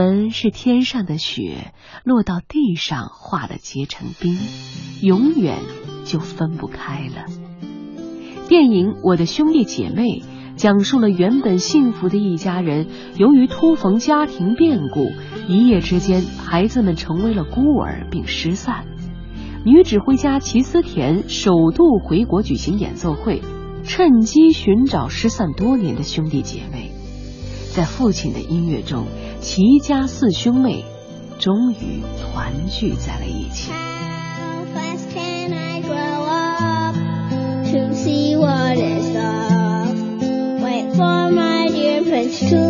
们是天上的雪落到地上化了结成冰，永远就分不开了。电影《我的兄弟姐妹》讲述了原本幸福的一家人，由于突逢家庭变故，一夜之间孩子们成为了孤儿并失散。女指挥家齐思田首度回国举行演奏会，趁机寻找失散多年的兄弟姐妹。在父亲的音乐中，齐家四兄妹终于团聚在了一起。To